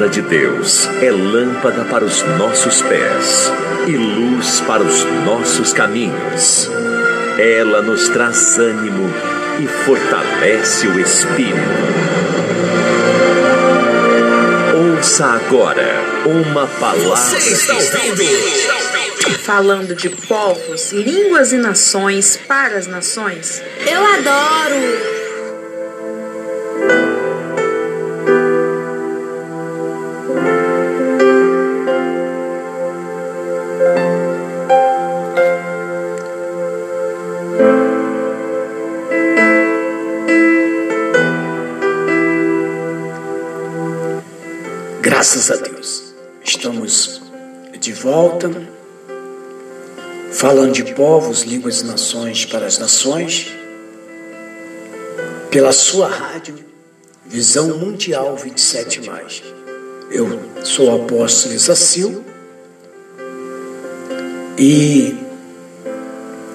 palavra de Deus é lâmpada para os nossos pés e luz para os nossos caminhos. Ela nos traz ânimo e fortalece o espírito. Ouça agora uma palavra. Você está ouvindo? Falando de povos, línguas e nações para as nações. Eu adoro! Graças a Deus. Estamos de volta, falando de povos, línguas e nações para as nações, pela sua rádio, Visão Mundial 27. Eu sou o apóstolo Isacil e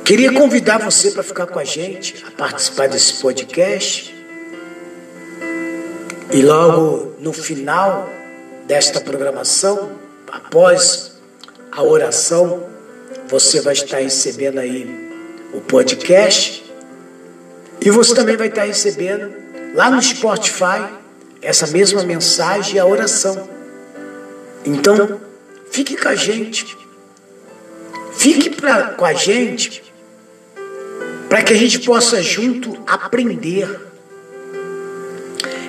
queria convidar você para ficar com a gente, a participar desse podcast. E logo no final desta programação, após a oração, você vai estar recebendo aí o podcast e você também vai estar recebendo lá no Spotify essa mesma mensagem e a oração. Então, fique com a gente. Fique pra, com a gente para que a gente possa junto aprender.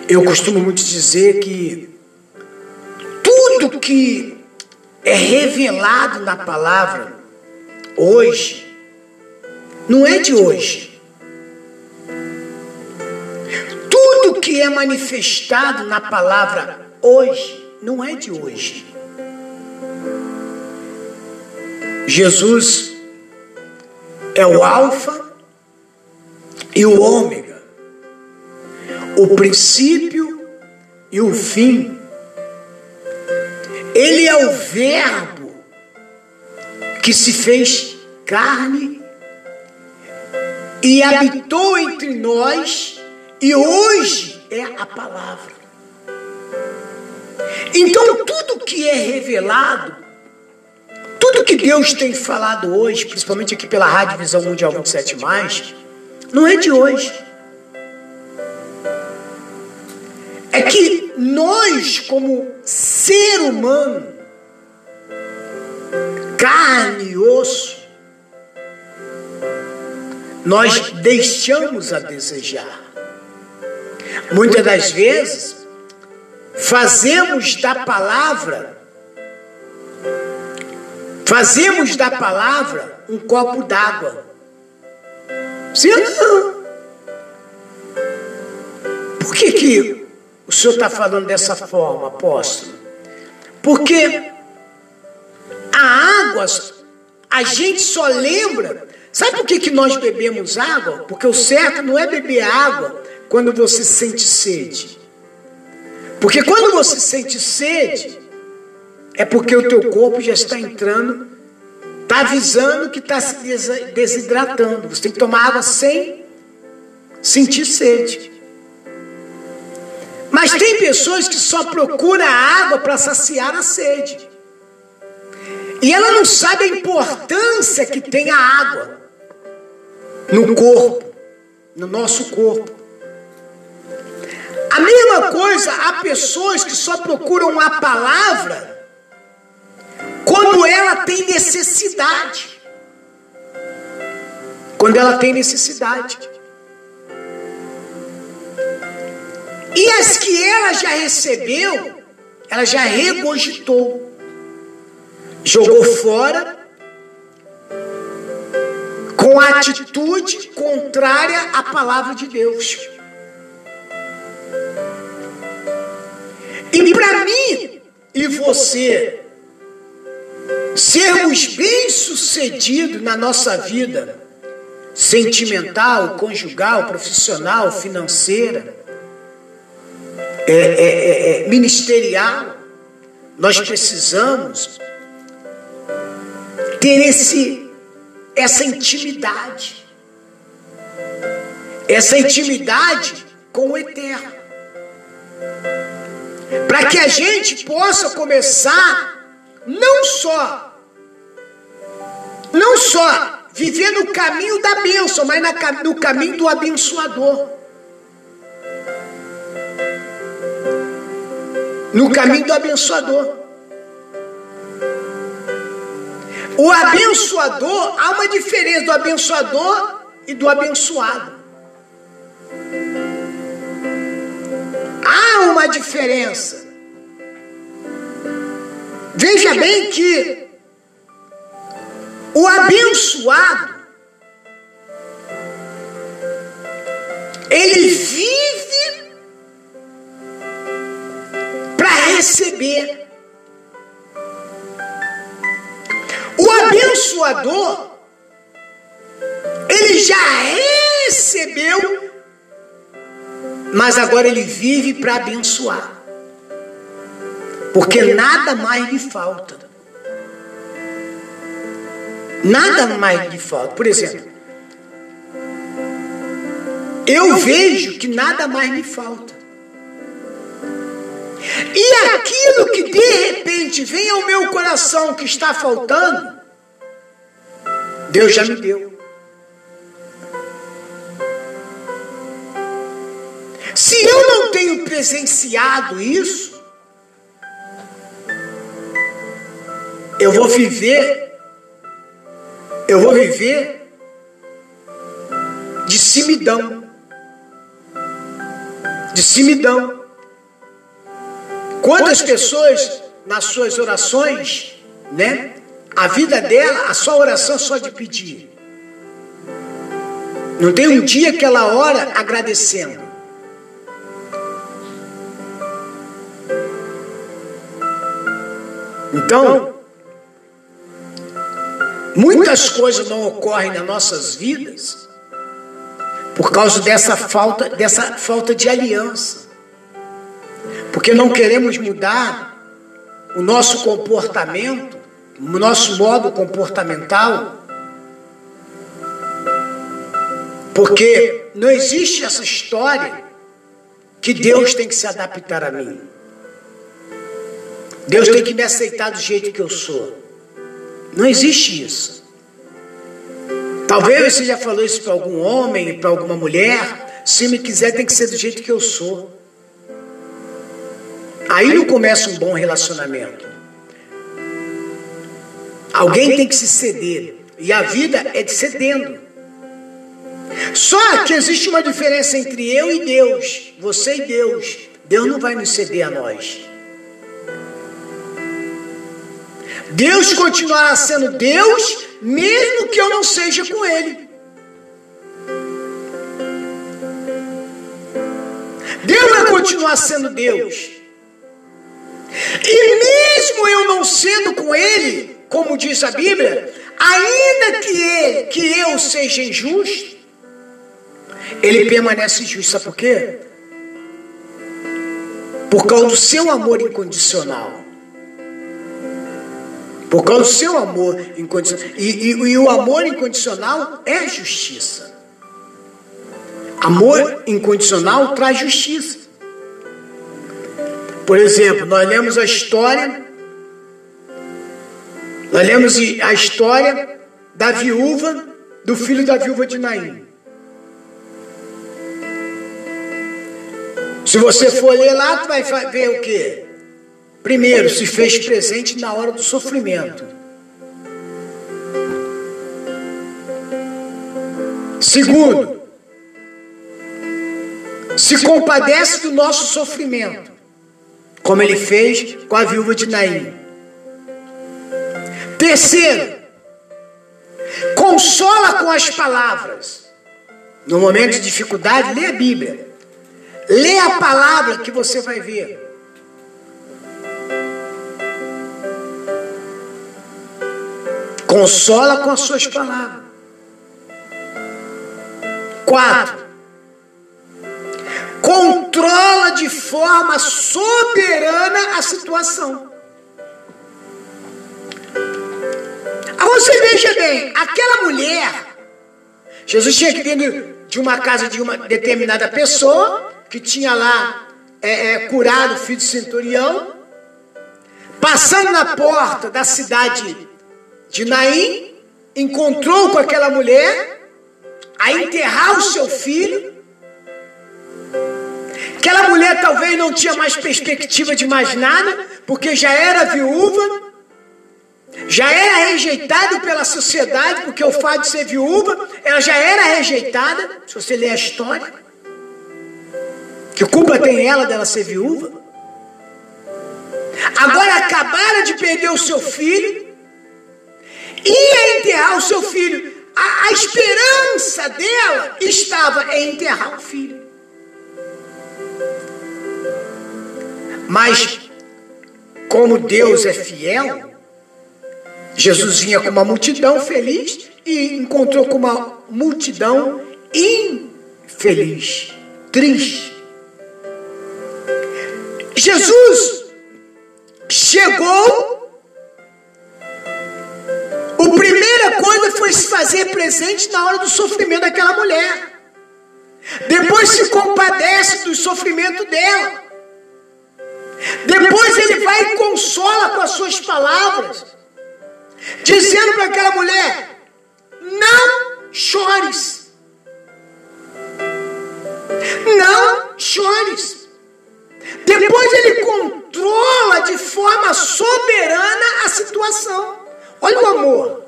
Eu costumo muito dizer que tudo que é revelado na palavra hoje não é de hoje. Tudo que é manifestado na palavra hoje não é de hoje. Jesus é o Alfa e o Ômega, o princípio e o fim ele é o Verbo que se fez carne e habitou entre nós e hoje é a palavra. Então, tudo que é revelado, tudo que Deus tem falado hoje, principalmente aqui pela Rádio Visão Mundial 27, não é de hoje. É que nós, como ser humano, carne e osso, nós deixamos a desejar. Muitas das vezes, fazemos da palavra, fazemos da palavra um copo d'água. Sim? Por que, que senhor está falando dessa forma, apóstolo? Porque a água, a gente só lembra. Sabe por que, que nós bebemos água? Porque o certo não é beber água quando você sente sede. Porque quando você sente sede, é porque o teu corpo já está entrando, está avisando que está se desidratando. Você tem que tomar água sem sentir sede. Mas tem pessoas que só procuram a água para saciar a sede. E ela não sabe a importância que tem a água no corpo, no nosso corpo. A mesma coisa, há pessoas que só procuram a palavra quando ela tem necessidade. Quando ela tem necessidade. E as que ela já recebeu, ela já regurgitou, jogou fora, com atitude contrária à palavra de Deus. E para mim e você sermos bem-sucedidos na nossa vida sentimental, conjugal, profissional, financeira, é, é, é, é, ministerial, nós precisamos ter esse, essa intimidade. Essa intimidade com o eterno. Para que a gente possa começar não só não só viver no caminho da bênção, mas no caminho do abençoador. No caminho do abençoador. O abençoador, há uma diferença do abençoador e do abençoado. Há uma diferença. Veja bem que o abençoado ele vive receber. O abençoador ele já recebeu, mas agora ele vive para abençoar. Porque nada mais lhe falta. Nada mais lhe falta. Por exemplo, eu vejo que nada mais me falta. E aquilo que de repente vem ao meu coração que está faltando, Deus já me deu. Se eu não tenho presenciado isso, eu vou viver eu vou viver de simidão. De simidão. Quantas pessoas nas suas orações, né? A vida dela, a sua oração é só de pedir. Não tem um dia que ela ora agradecendo. Então, Muitas coisas não ocorrem nas nossas vidas por causa dessa falta, dessa falta de aliança. Porque não queremos mudar o nosso comportamento, o nosso modo comportamental. Porque não existe essa história que Deus tem que se adaptar a mim. Deus tem que me aceitar do jeito que eu sou. Não existe isso. Talvez você já falou isso para algum homem, para alguma mulher. Se me quiser, tem que ser do jeito que eu sou. Aí não começa um bom relacionamento. Alguém tem que se ceder. E a vida é de cedendo. Só que existe uma diferença entre eu e Deus, você e Deus. Deus não vai nos ceder a nós. Deus continuará sendo Deus, mesmo que eu não seja com Ele. Deus vai continuar sendo Deus. E mesmo eu não sendo com Ele, como diz a Bíblia, ainda que, ele, que eu seja injusto, Ele permanece justo. Sabe por quê? Por causa do seu amor incondicional. Por causa do seu amor incondicional. E, e, e o amor incondicional é justiça. Amor incondicional traz justiça. Por exemplo, nós lemos a história, nós lemos a história da viúva, do filho da viúva de Naim. Se você for ler lá, tu vai ver o que? Primeiro, se fez presente na hora do sofrimento. Segundo, se compadece do nosso sofrimento, como ele fez com a viúva de Naim. Terceiro, consola com as palavras. No momento de dificuldade, lê a Bíblia. Lê a palavra que você vai ver. Consola com as suas palavras. Quatro. Controla de forma soberana a situação. Agora você veja bem, aquela mulher, Jesus tinha que vir de uma casa de uma determinada pessoa, que tinha lá é, é, curado o filho do centurião, passando na porta da cidade de Naim, encontrou com aquela mulher a enterrar o seu filho. Aquela mulher talvez não tinha mais perspectiva de mais nada, porque já era viúva, já era rejeitada pela sociedade, porque o fato de ser viúva, ela já era rejeitada, se você ler a história. Que culpa tem ela dela ser viúva? Agora acabaram de perder o seu filho, ia enterrar o seu filho. A, a esperança dela estava em enterrar o filho. Mas, como Deus é fiel, Jesus vinha com uma multidão feliz e encontrou com uma multidão infeliz, triste. Jesus chegou, a primeira coisa foi se fazer presente na hora do sofrimento daquela mulher. Depois se compadece do sofrimento dela. Depois ele vai e consola com as suas palavras, dizendo para aquela mulher: não chores. Não chores. Depois ele controla de forma soberana a situação. Olha o amor.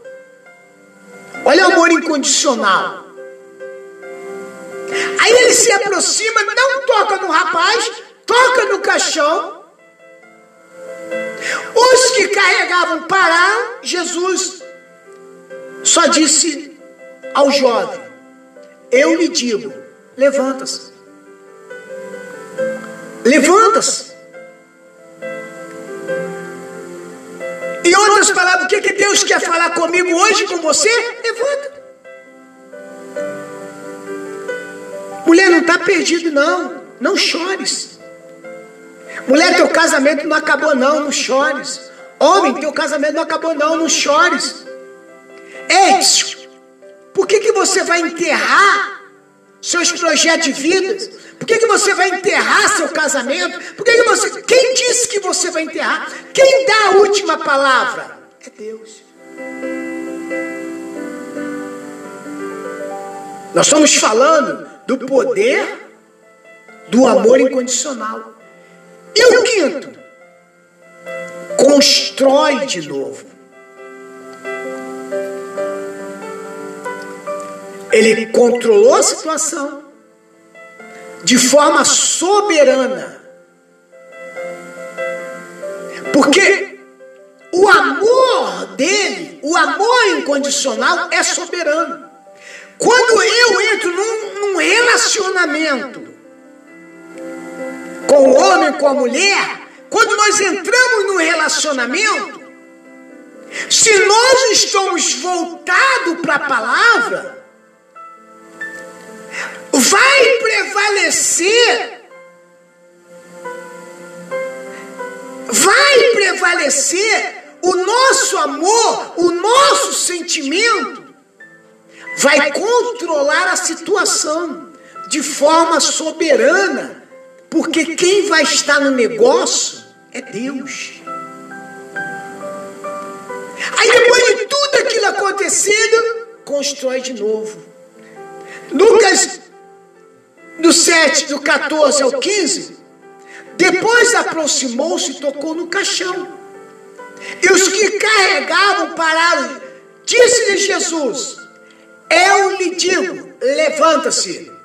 Olha o amor incondicional. Aí ele se aproxima, não toca no rapaz, toca no caixão. Os que carregavam pararam, Jesus só disse ao jovem: Eu lhe digo, levanta-se. Levanta-se. Em outras palavras, o que, que Deus quer falar comigo hoje com você? Levanta. Mulher, não está perdido, não. Não chores. Mulher, teu casamento não acabou, não. Não chores. Homem, teu casamento não acabou, não. Não chores. Ei, por que, que você vai enterrar seus projetos de vida? Por que, que você vai enterrar seu casamento? Por que, que você. Quem disse que você vai enterrar? Quem dá a última palavra? É Deus. Nós estamos falando do poder do amor incondicional. E o quinto? Constrói de novo. Ele controlou a situação de forma soberana. Porque o amor dele, o amor incondicional é soberano. Quando eu entro num, num relacionamento com o homem, com a mulher, quando nós entramos no relacionamento, se nós estamos voltados para a palavra, vai prevalecer, vai prevalecer o nosso amor, o nosso sentimento, vai controlar a situação de forma soberana, porque quem vai estar no negócio é Deus. Aí depois de tudo aquilo acontecido, constrói de novo. Lucas, do 7, do 14 ao 15, depois aproximou-se e tocou no caixão. E os que carregavam pararam. Disse-lhe Jesus: Eu lhe digo, levanta-se.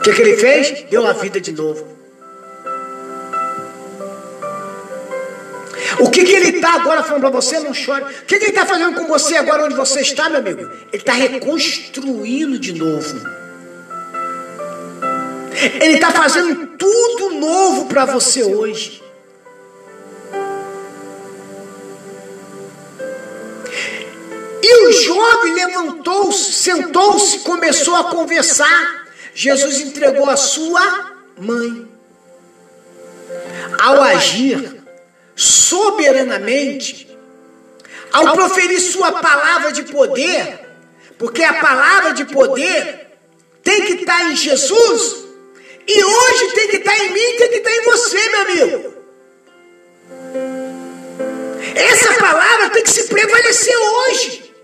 O que, que ele fez? Deu a vida de novo. O que, que ele está agora falando para você? Não chore. O que, que ele está fazendo com você agora onde você está, meu amigo? Ele está reconstruindo de novo. Ele está fazendo tudo novo para você hoje. E o jovem levantou-se, sentou-se, começou a conversar. Jesus entregou a sua mãe. Ao agir soberanamente, ao proferir sua palavra de poder, porque a palavra de poder tem que estar em Jesus, E hoje tem que estar em mim, tem que estar em você, meu amigo. Essa palavra tem que se prevalecer hoje.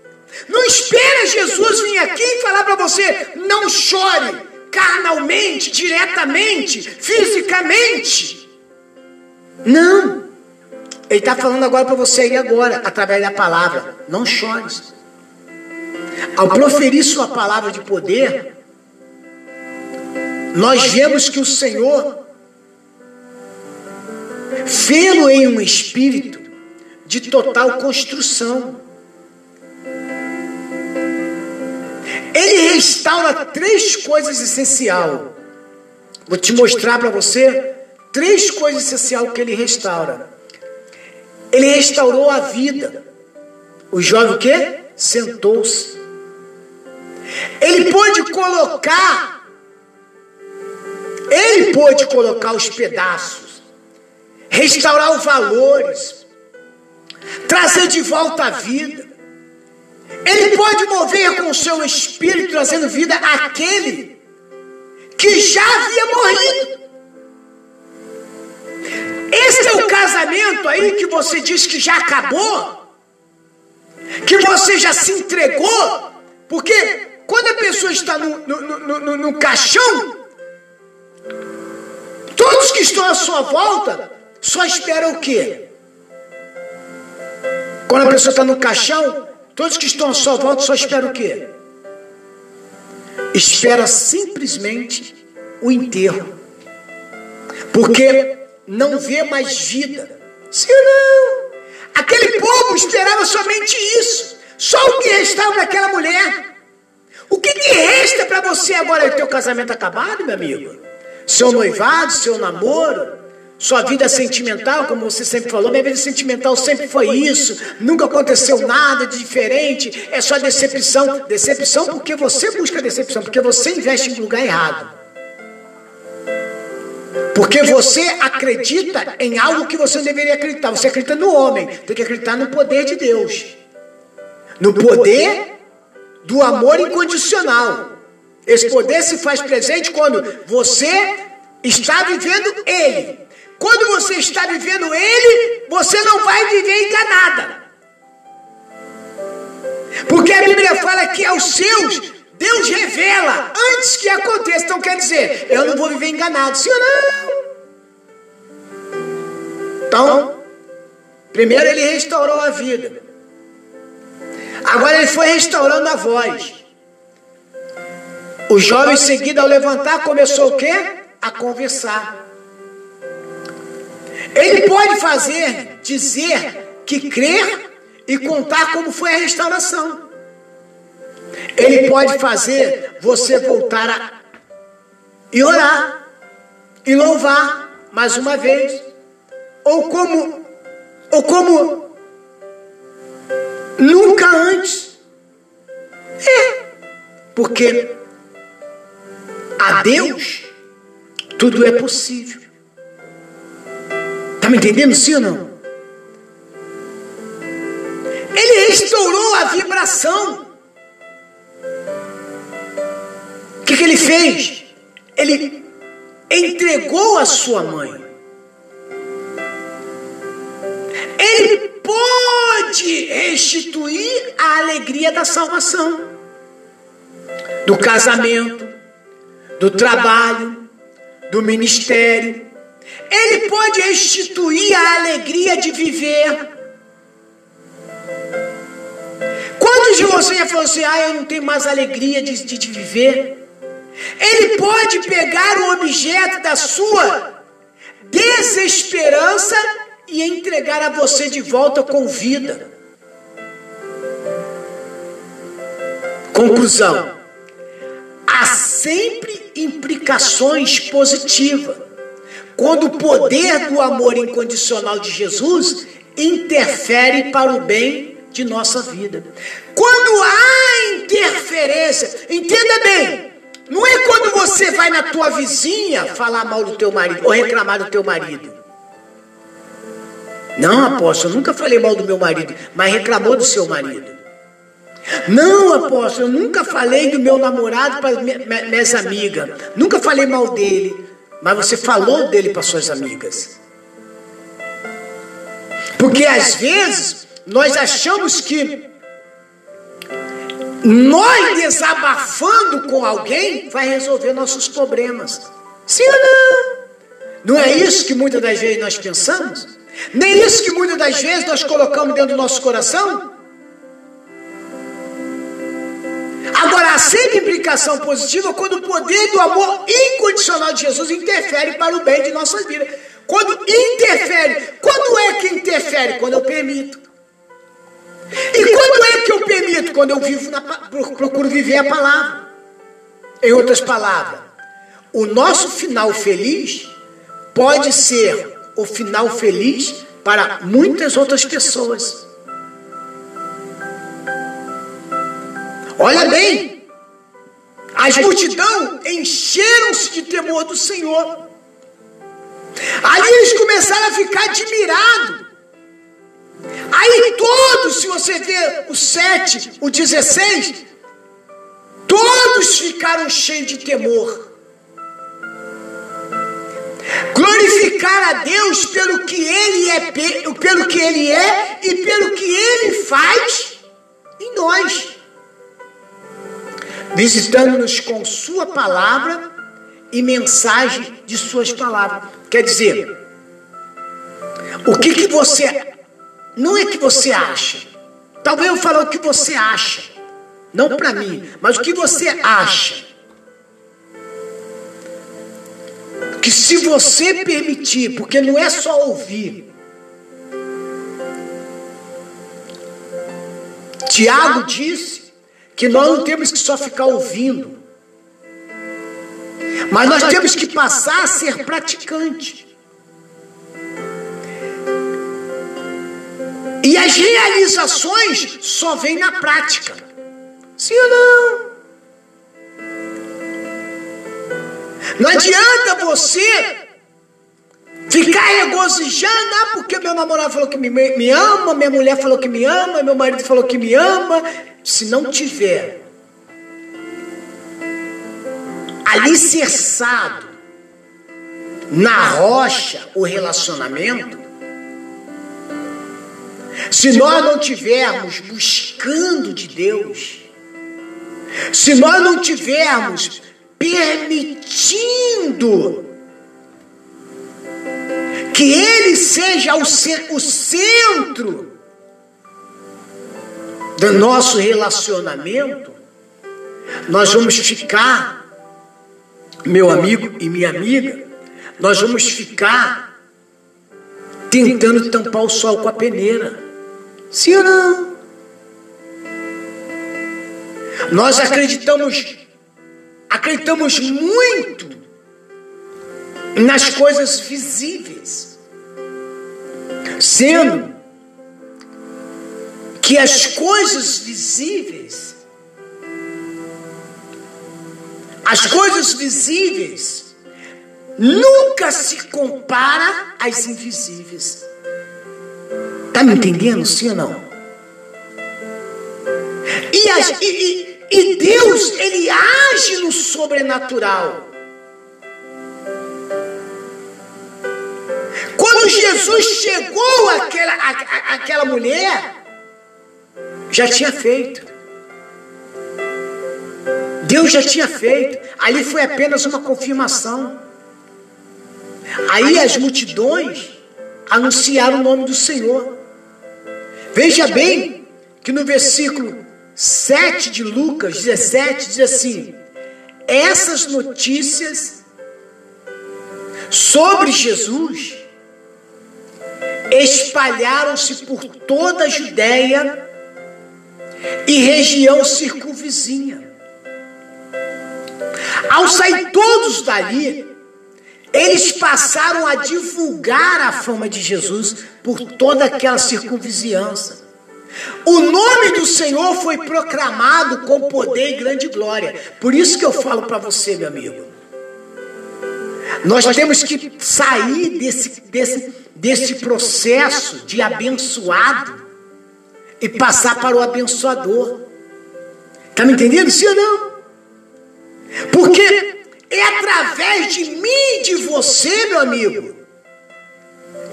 Não espera Jesus vir aqui e falar para você, não chore carnalmente, diretamente, fisicamente. Não. Ele está falando agora para você aí agora, através da palavra. Não chores. Ao proferir sua palavra de poder, nós vemos que o Senhor fê-lo em um espírito de total construção. Restaura três coisas essenciais. Vou te mostrar para você três coisas essenciais que ele restaura. Ele restaurou a vida. O jovem o quê? Sentou-se. Ele pôde colocar, ele pôde colocar os pedaços, restaurar os valores, trazer de volta a vida. Ele pode mover com o seu espírito, trazendo vida àquele que já havia morrido. Esse é o casamento aí que você diz que já acabou, que você já se entregou, porque quando a pessoa está no, no, no, no caixão, todos que estão à sua volta só esperam o quê? Quando a pessoa está no caixão, todos que estão à sua volta só esperam o quê? Espera simplesmente o enterro. Porque não vê mais vida. Sim ou não? Aquele povo esperava somente isso. Só o que restava daquela mulher. O que, que resta para você agora? É o teu casamento acabado, meu amigo? Seu noivado, seu namoro? Sua vida sentimental, como você sempre falou, minha vida sentimental sempre foi isso, nunca aconteceu nada de diferente, é só decepção. Decepção porque você busca decepção, porque você investe em lugar errado. Porque você acredita em algo que você não deveria acreditar. Você acredita no homem, tem que acreditar no poder de Deus, no poder do amor incondicional. Esse poder se faz presente quando você está vivendo Ele. Quando você está vivendo Ele, você não vai viver enganada. Porque a Bíblia fala que aos seus, Deus revela antes que aconteça. Então quer dizer, eu não vou viver enganado, ou não? Então, primeiro ele restaurou a vida. Agora ele foi restaurando a voz. O jovem em seguida ao levantar começou o quê? A conversar. Ele pode fazer, dizer que crer e contar como foi a restauração. Ele pode fazer você voltar a e orar e louvar mais uma vez, ou como ou como nunca antes. É, porque a Deus tudo é possível. Está me entendendo, sim ou não? Ele restaurou a vibração. O que, que ele fez? Ele entregou a sua mãe. Ele pode restituir a alegria da salvação, do casamento, do trabalho, do ministério, ele pode restituir a alegria de viver. Quantos de vocês já assim, ah, eu não tenho mais alegria de, de, de viver? Ele pode pegar o objeto da sua desesperança e entregar a você de volta com vida. Conclusão: há sempre implicações positivas quando o poder do amor incondicional de Jesus interfere para o bem de nossa vida. Quando há interferência, entenda bem, não é quando você vai na tua vizinha falar mal do teu marido ou reclamar do teu marido. Não, apóstolo, eu nunca falei mal do meu marido, mas reclamou do seu marido. Não, apóstolo, eu nunca falei do meu namorado para minhas amigas. Nunca falei mal dele. Mas você falou dele para suas amigas. Porque às vezes nós achamos que nós desabafando com alguém vai resolver nossos problemas. Sim ou não? Não é isso que muitas das vezes nós pensamos? Nem é isso que muitas das vezes nós colocamos dentro do nosso coração? Agora, há sempre implicação positiva quando o poder do amor incondicional de Jesus interfere para o bem de nossas vidas. Quando interfere, quando é que interfere? Quando eu permito. E quando é que eu permito? Quando eu vivo na, procuro viver a palavra. Em outras palavras, o nosso final feliz pode ser o final feliz para muitas outras pessoas. Olha bem, as multidão encheram-se de temor do Senhor. Ali eles começaram a ficar admirados. Aí todos, se você ver o 7, o 16, todos ficaram cheios de temor. Glorificar a Deus pelo que Ele é, pelo que Ele é e pelo que Ele faz em nós visitando-nos com Sua palavra e mensagem de Suas palavras. Quer dizer, o que, que você. Não é que você acha. Talvez eu fale o que você acha. Não para mim, mas o que você acha. Que se você permitir, porque não é só ouvir. Tiago disse que nós não temos que só ficar ouvindo, mas nós temos que passar a ser praticante. E as realizações só vêm na prática. Sim ou não? Não adianta você ficar regozijando, ah, porque meu namorado falou que me, me ama, minha mulher falou que me ama, meu marido falou que me ama, se não tiver alicerçado na rocha o relacionamento, se nós não tivermos buscando de Deus, se nós não tivermos permitindo que Ele seja o, centro do nosso relacionamento, nós vamos ficar, meu amigo e minha amiga, nós vamos ficar tentando tampar o sol com a peneira. Sim ou não? Nós acreditamos, acreditamos muito nas coisas visíveis, sendo que as coisas visíveis, as coisas visíveis, nunca se compara às invisíveis. Está me entendendo, sim ou não? E, as, e, e Deus, Ele age no sobrenatural. Quando Jesus chegou àquela, à, àquela mulher, já tinha feito. Deus já tinha feito. Ali foi apenas uma confirmação. Aí as multidões anunciaram o nome do Senhor. Veja bem que no versículo 7 de Lucas 17 diz assim: Essas notícias sobre Jesus espalharam-se por toda a Judéia e região circunvizinha. Ao sair todos dali, eles passaram a divulgar a fama de Jesus por toda aquela circunvizinhança. O nome do Senhor foi proclamado com poder e grande glória. Por isso que eu falo para você, meu amigo. Nós temos que sair desse, desse, desse processo de abençoado e passar para o abençoador. Tá me entendendo? Sim ou não? Porque é através de mim e de você, meu amigo,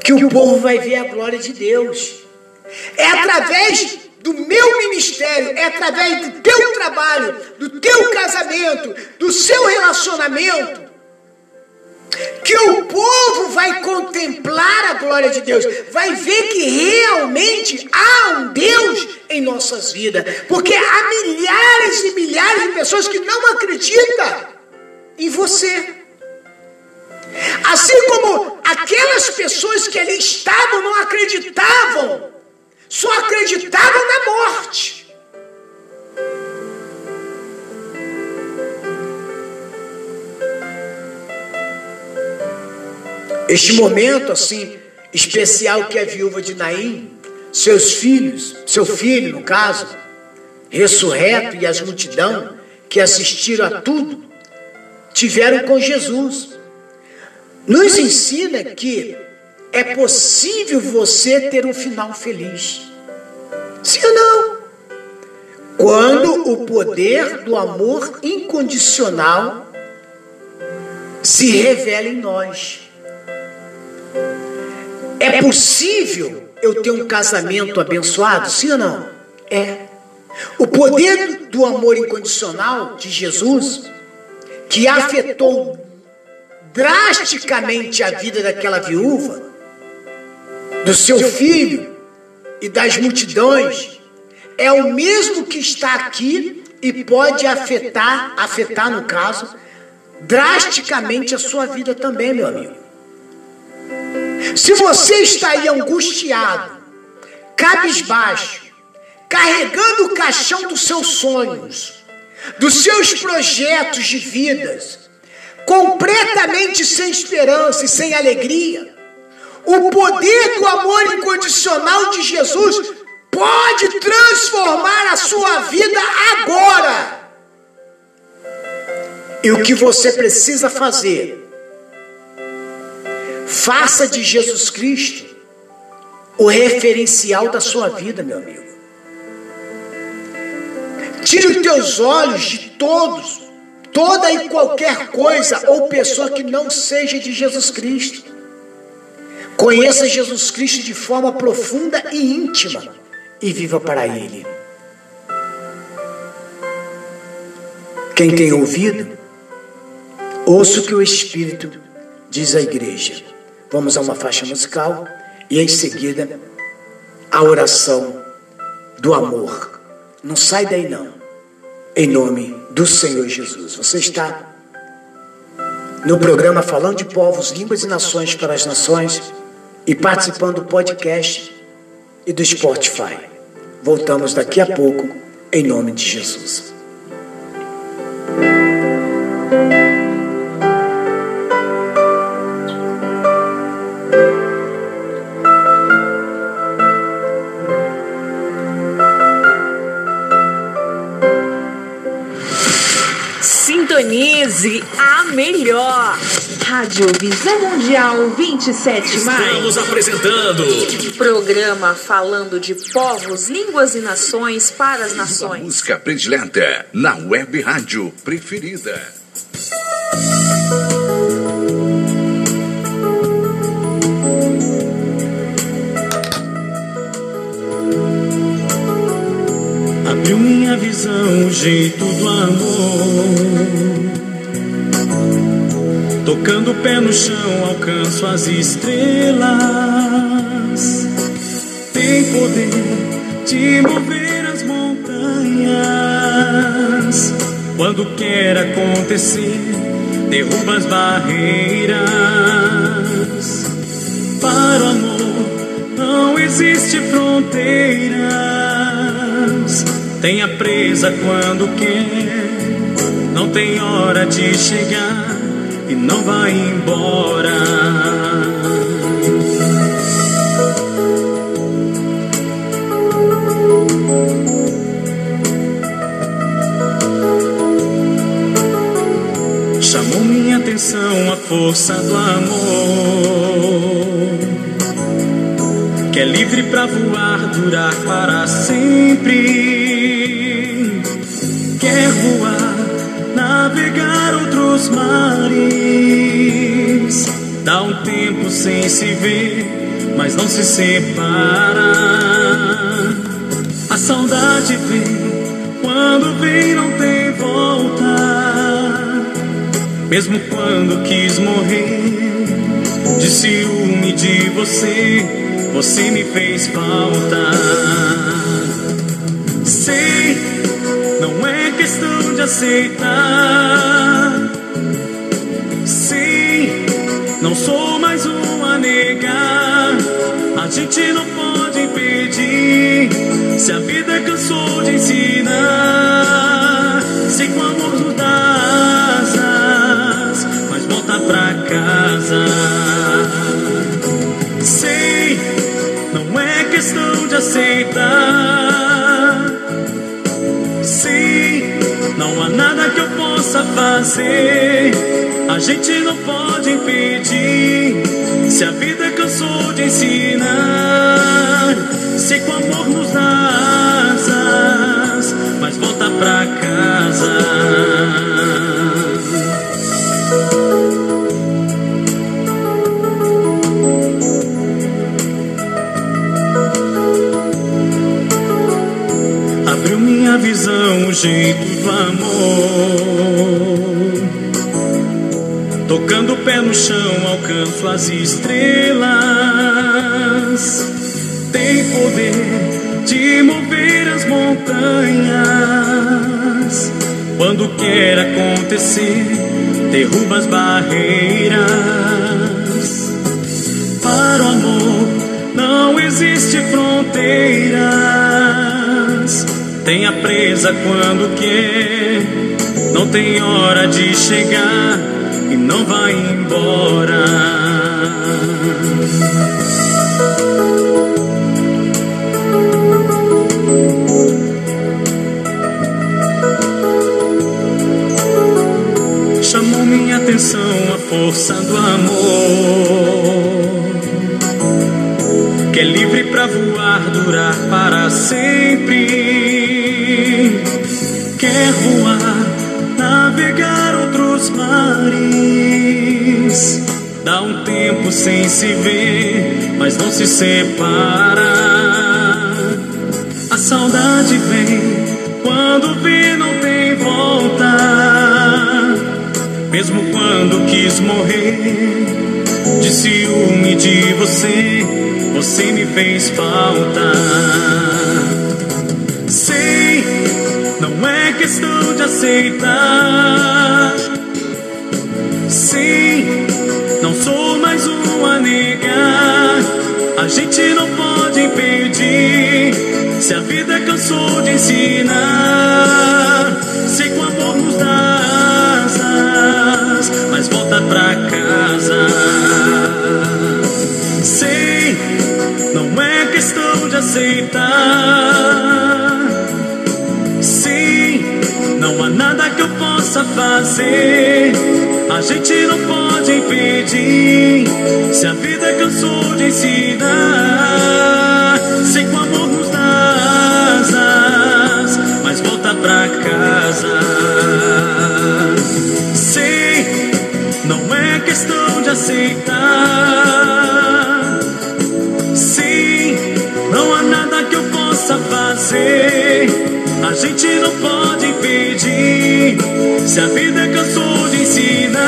que o povo vai ver a glória de Deus. É através do meu ministério, é através do teu trabalho, do teu casamento, do seu relacionamento, que o povo vai contemplar a glória de Deus, vai ver que realmente há um Deus em nossas vidas, porque há milhares e milhares de pessoas que não acreditam em você. Assim como aquelas pessoas que ali estavam não acreditavam, só acreditavam na morte. Este momento assim especial que a viúva de Naim, seus filhos, seu filho no caso, ressurreto e as multidão que assistiram a tudo, tiveram com Jesus. Nos ensina que é possível você ter um final feliz. Sim ou não? Quando o poder do amor incondicional se revela em nós. É possível eu ter um casamento abençoado? Sim ou não? É. O poder do amor incondicional de Jesus, que afetou drasticamente a vida daquela viúva, do seu filho e das multidões, é o mesmo que está aqui e pode afetar, afetar no caso, drasticamente a sua vida também, meu amigo. Se você está aí angustiado, cabisbaixo, carregando o caixão dos seus sonhos, dos seus projetos de vidas, completamente sem esperança e sem alegria, o poder do amor incondicional de Jesus pode transformar a sua vida agora. E o que você precisa fazer Faça de Jesus Cristo o referencial da sua vida, meu amigo. Tire os teus olhos de todos, toda e qualquer coisa ou pessoa que não seja de Jesus Cristo. Conheça Jesus Cristo de forma profunda e íntima e viva para Ele. Quem tem ouvido, ouça o que o Espírito diz à igreja. Vamos a uma faixa musical e em seguida a oração do amor. Não sai daí não. Em nome do Senhor Jesus. Você está no programa Falando de Povos, Línguas e Nações para as Nações e participando do podcast e do Spotify. Voltamos daqui a pouco, em nome de Jesus. Rádio Visão Mundial 27 mais. Estamos apresentando Programa falando de povos, línguas e nações para as a nações. música predileta na web rádio preferida. Abriu minha visão, o jeito do amor. Tocando o pé no chão, alcanço as estrelas. Tem poder de mover as montanhas. Quando quer acontecer, derruba as barreiras. Para o amor não existe fronteiras. Tenha presa quando quer, não tem hora de chegar e não vai embora. Chamou minha atenção a força do amor que é livre pra voar, durar para sempre. quer voar, navegar outros mares. Dá um tempo sem se ver, mas não se separa. A saudade vem, quando vem não tem volta. Mesmo quando quis morrer, de ciúme de você, você me fez falta. Sei, não é questão de aceitar. Gente não pode impedir. Se a vida cansou de ensinar, sei o amor nos asas, mas volta pra casa. Sei, não é questão de aceitar. Sim, não há nada que eu possa fazer. A gente não pode impedir. Se a vida cansou de ensinar, sei que o amor nos dá asas, mas volta pra casa. Abriu minha visão, o jeito do amor. Tocando o pé no chão, alcanço as estrelas. Tem poder de mover as montanhas. Quando quer acontecer, derruba as barreiras. Para o amor não existe fronteiras. Tenha presa quando quer, não tem hora de chegar e não vai embora. Chamou minha atenção a força do amor que é livre pra voar, durar para sempre. Quer voar, navegar mares. Dá um tempo sem se ver, mas não se separa. A saudade vem, quando vê não tem volta. Mesmo quando quis morrer, de ciúme de você, você me fez falta. Sei, não é questão de aceitar. Sim, não sou mais um a negar. A gente não pode impedir. Se a vida cansou de ensinar, sei que o amor nos dá asas, mas volta pra casa. Sei, não é questão de aceitar. Não há nada que eu possa fazer. A gente não pode impedir. Se a vida cansou de ensinar, sei que o amor nos asas, mas volta pra casa. Sei, não é questão de aceitar. Sim, não há nada que eu possa fazer. A gente não pode Se a vida cansou de ensinar,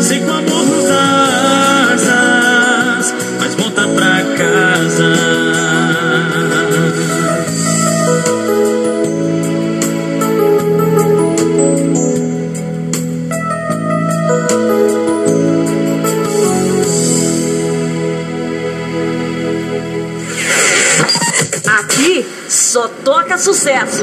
sei que o amor nos dá asas, mas volta pra casa. Aqui só toca sucesso.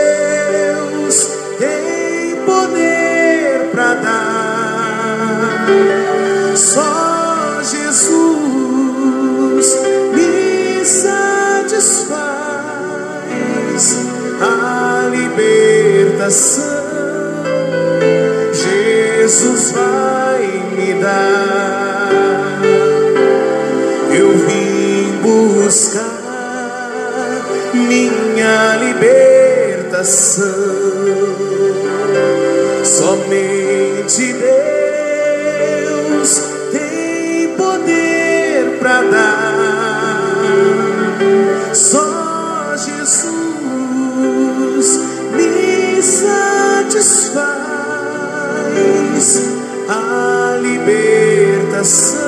Só Jesus me satisfaz a libertação. Jesus vai me dar. Eu vim buscar minha libertação. Somente Deus Só Jesus me satisfaz a libertação.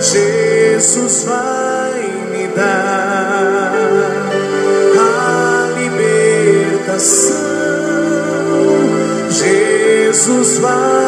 Jesus vai me dar a libertação. Jesus vai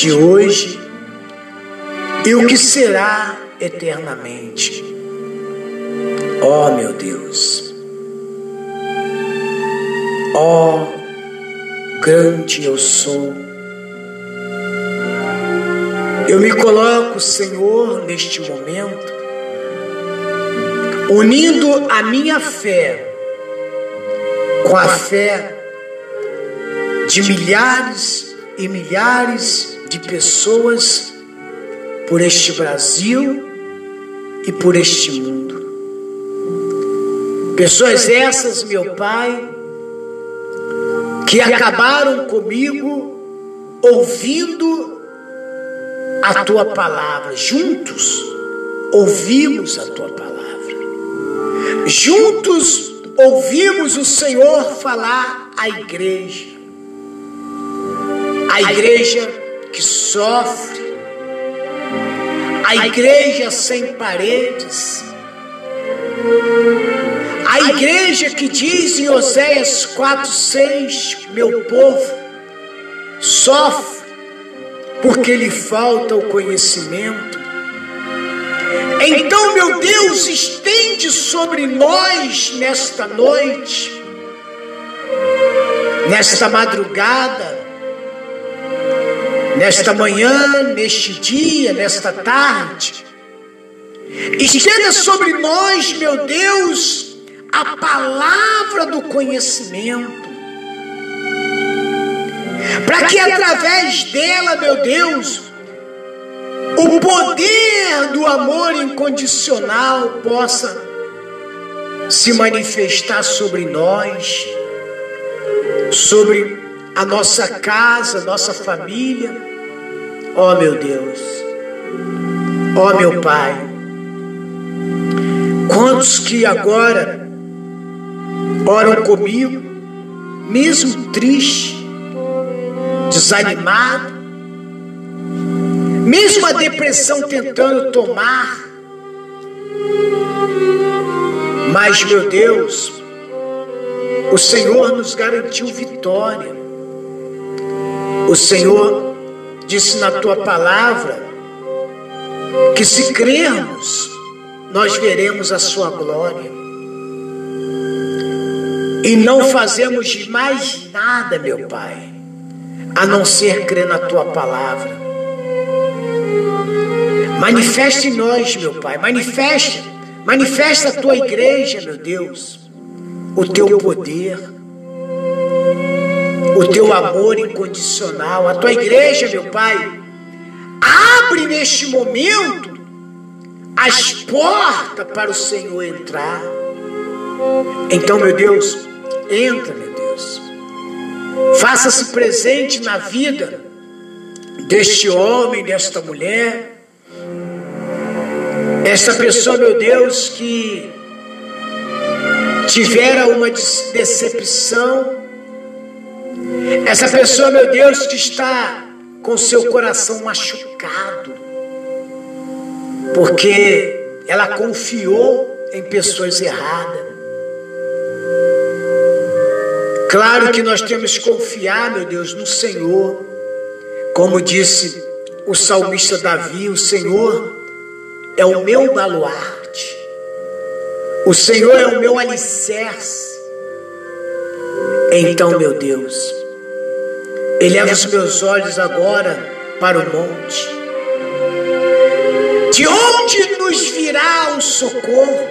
De hoje e o que será eternamente. Ó meu Deus, ó grande eu sou, eu me coloco, Senhor, neste momento, unindo a minha fé com a fé de milhares e milhares de pessoas por este Brasil e por este mundo. Pessoas essas, meu Pai, que acabaram comigo ouvindo a tua palavra. Juntos ouvimos a tua palavra. Juntos ouvimos o Senhor falar à igreja. A igreja que sofre, a igreja sem paredes, a igreja que diz em Oséias 4,6: Meu povo sofre porque lhe falta o conhecimento. Então, meu Deus, estende sobre nós nesta noite, nesta madrugada, nesta manhã, neste dia, nesta tarde, Estenda sobre nós, meu Deus, a palavra do conhecimento. Para que através dela, meu Deus, o poder do amor incondicional possa se manifestar sobre nós, sobre a nossa casa, nossa família. Ó oh, meu Deus, ó oh, meu Pai, quantos que agora oram comigo, mesmo triste, desanimado, mesmo a depressão tentando tomar, mas meu Deus, o Senhor nos garantiu vitória. O Senhor disse na tua palavra que se crermos, nós veremos a sua glória. E não fazemos mais nada, meu Pai, a não ser crer na tua palavra. Manifeste em nós, meu Pai, manifeste, manifesta a tua igreja, meu Deus, o teu poder o teu amor incondicional. A tua igreja, meu Pai, abre neste momento as portas para o Senhor entrar. Então, meu Deus, entra, meu Deus. Faça-se presente na vida deste homem, desta mulher, esta pessoa, meu Deus, que tivera uma decepção essa pessoa, meu Deus, que está com seu coração machucado, porque ela confiou em pessoas erradas. Claro que nós temos que confiar, meu Deus, no Senhor. Como disse o salmista Davi, o Senhor é o meu baluarte. O Senhor é o meu alicerce. Então, meu Deus, eleva os meus olhos agora para o monte. De onde nos virá o socorro?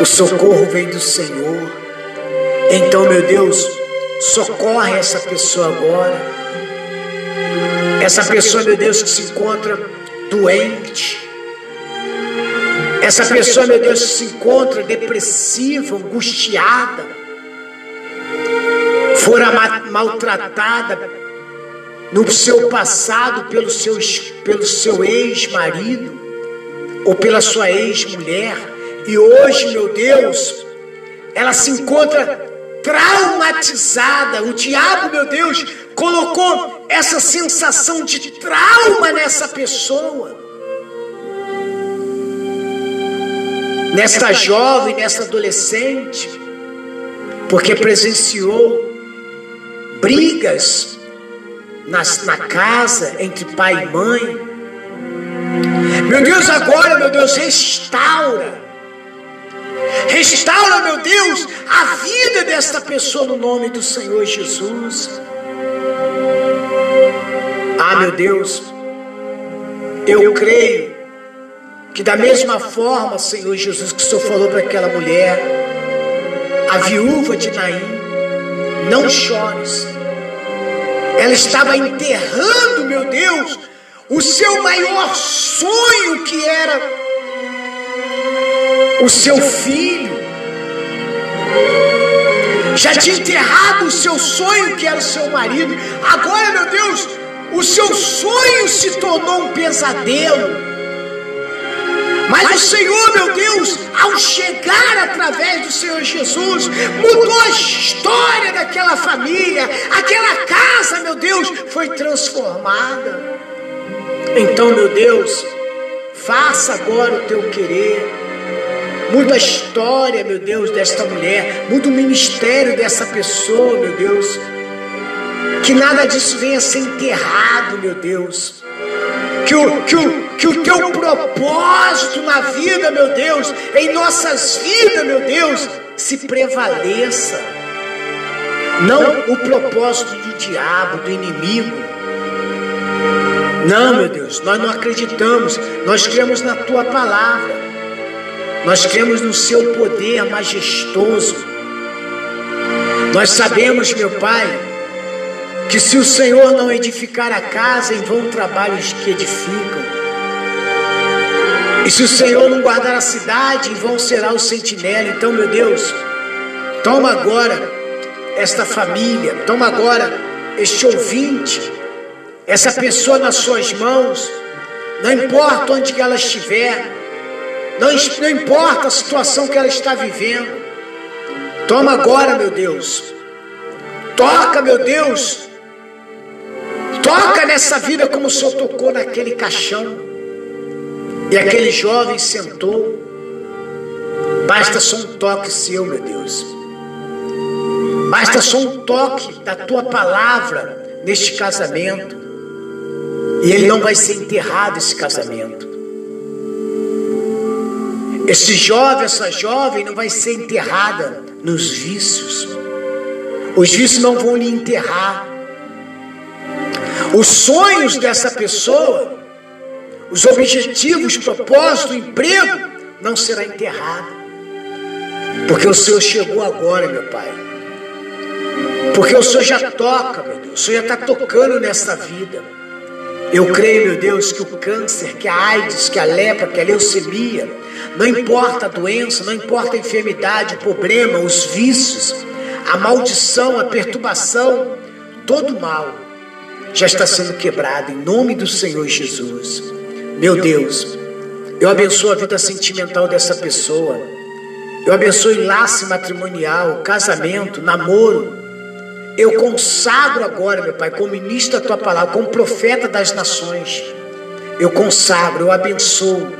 O socorro vem do Senhor. Então, meu Deus, socorre essa pessoa agora. Essa pessoa, meu Deus, que se encontra doente. Essa pessoa, meu Deus, que se encontra depressiva, angustiada fora maltratada no seu passado pelo seu, pelo seu ex-marido ou pela sua ex-mulher, e hoje, meu Deus, ela se encontra traumatizada. O diabo, meu Deus, colocou essa sensação de trauma nessa pessoa. Nesta jovem, nessa adolescente, porque presenciou brigas nas, na casa entre pai e mãe. Meu Deus, agora, meu Deus, restaura. Restaura, meu Deus, a vida desta pessoa no nome do Senhor Jesus. Ah, meu Deus, eu creio que da mesma forma, Senhor Jesus, que o Senhor falou para aquela mulher, a viúva de Naim, não chores. Ela estava enterrando, meu Deus, o seu maior sonho que era o seu filho. Já tinha enterrado o seu sonho que era o seu marido. Agora, meu Deus, o seu sonho se tornou um pesadelo. Mas o Senhor, meu Deus, ao chegar através do Senhor Jesus, mudou a história daquela família, aquela casa, meu Deus, foi transformada. Então, meu Deus, faça agora o teu querer. Muda a história, meu Deus, desta mulher. Muda o ministério dessa pessoa, meu Deus. Que nada disso venha a ser enterrado, meu Deus que o, que, o, que o teu propósito na vida, meu Deus, em nossas vidas, meu Deus, se prevaleça. Não o propósito do diabo, do inimigo. Não, meu Deus, nós não acreditamos. Nós cremos na tua palavra. Nós cremos no seu poder majestoso. Nós sabemos, meu Pai, que se o Senhor não edificar a casa, em vão trabalhos que edificam. E se o Senhor não guardar a cidade, em vão será o sentinela. Então, meu Deus, toma agora esta família, toma agora este ouvinte, essa pessoa nas suas mãos, não importa onde ela estiver, não, não importa a situação que ela está vivendo, toma agora, meu Deus, toca, meu Deus, toca nessa vida como o Senhor tocou naquele caixão. E aquele jovem sentou. Basta só um toque seu, meu Deus. Basta só um toque da tua palavra neste casamento. E ele não vai ser enterrado esse casamento. Esse jovem, essa jovem não vai ser enterrada nos vícios. Os vícios não vão lhe enterrar. Os sonhos dessa pessoa os objetivos, propósito, emprego, não será enterrado. Porque o Senhor chegou agora, meu Pai. Porque o Senhor já toca, meu Deus. O Senhor já está tocando nessa vida. Eu creio, meu Deus, que o câncer, que a AIDS, que a lepra, que a leucemia, não importa a doença, não importa a enfermidade, o problema, os vícios, a maldição, a perturbação, todo mal já está sendo quebrado em nome do Senhor Jesus. Meu Deus, eu abençoo a vida sentimental dessa pessoa. Eu abençoo laço matrimonial, casamento, namoro. Eu consagro agora, meu Pai, como ministro da tua palavra, como profeta das nações. Eu consagro, eu abençoo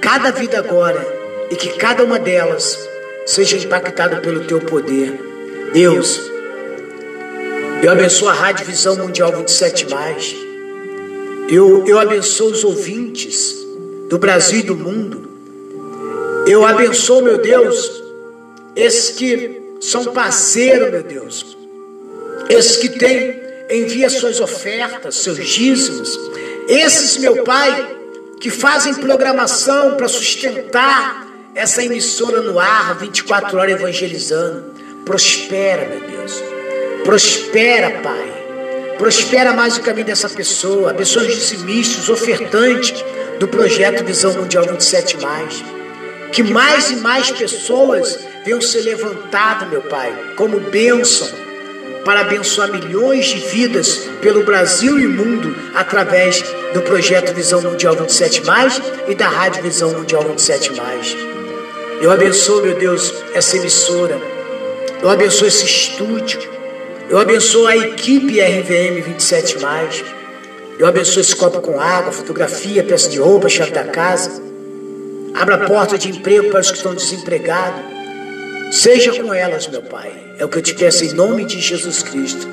cada vida agora e que cada uma delas seja impactada pelo teu poder. Deus, eu abençoo a Rádio Visão Mundial 27 mais. Eu, eu abençoo os ouvintes do Brasil e do mundo. Eu abençoo, meu Deus, esses que são parceiros, meu Deus. Esses que têm, envia suas ofertas, seus dízimos. Esses, meu Pai, que fazem programação para sustentar essa emissora no ar, 24 horas evangelizando. Prospera, meu Deus. Prospera, Pai. Prospera mais o caminho dessa pessoa. Abençoa os dizimistas, ofertantes do projeto Visão Mundial 27. Que mais e mais pessoas venham ser levantadas, meu Pai, como bênção, para abençoar milhões de vidas pelo Brasil e mundo através do projeto Visão Mundial 27 e da Rádio Visão Mundial 27 Eu abençoo, meu Deus, essa emissora. Eu abençoo esse estúdio. Eu abençoo a equipe RVM 27. Eu abençoo esse copo com água, fotografia, peça de roupa, chave da casa. Abra a porta de emprego para os que estão desempregados. Seja com elas, meu Pai. É o que eu te peço em nome de Jesus Cristo.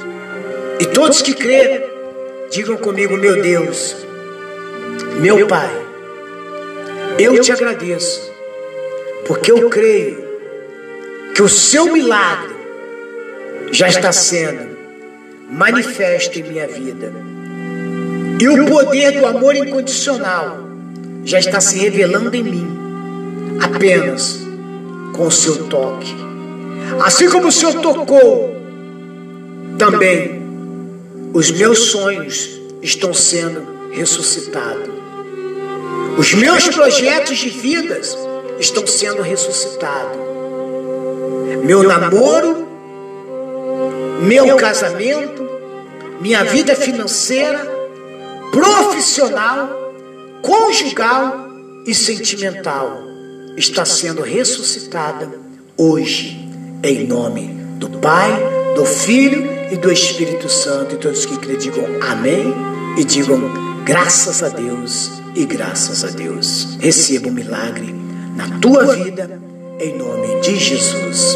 E todos que crerem, digam comigo, meu Deus, meu Pai, eu te agradeço, porque eu creio que o seu milagre já está sendo manifesto em minha vida. E o poder do amor incondicional já está se revelando em mim, apenas com o seu toque. Assim como o Senhor tocou, também os meus sonhos estão sendo ressuscitados. Os meus projetos de vidas estão sendo ressuscitados. Meu namoro meu casamento, minha vida financeira, profissional, conjugal e sentimental está sendo ressuscitada hoje, em nome do Pai, do Filho e do Espírito Santo. E todos que crê digam amém e digam graças a Deus e graças a Deus. Receba o um milagre na tua vida, em nome de Jesus.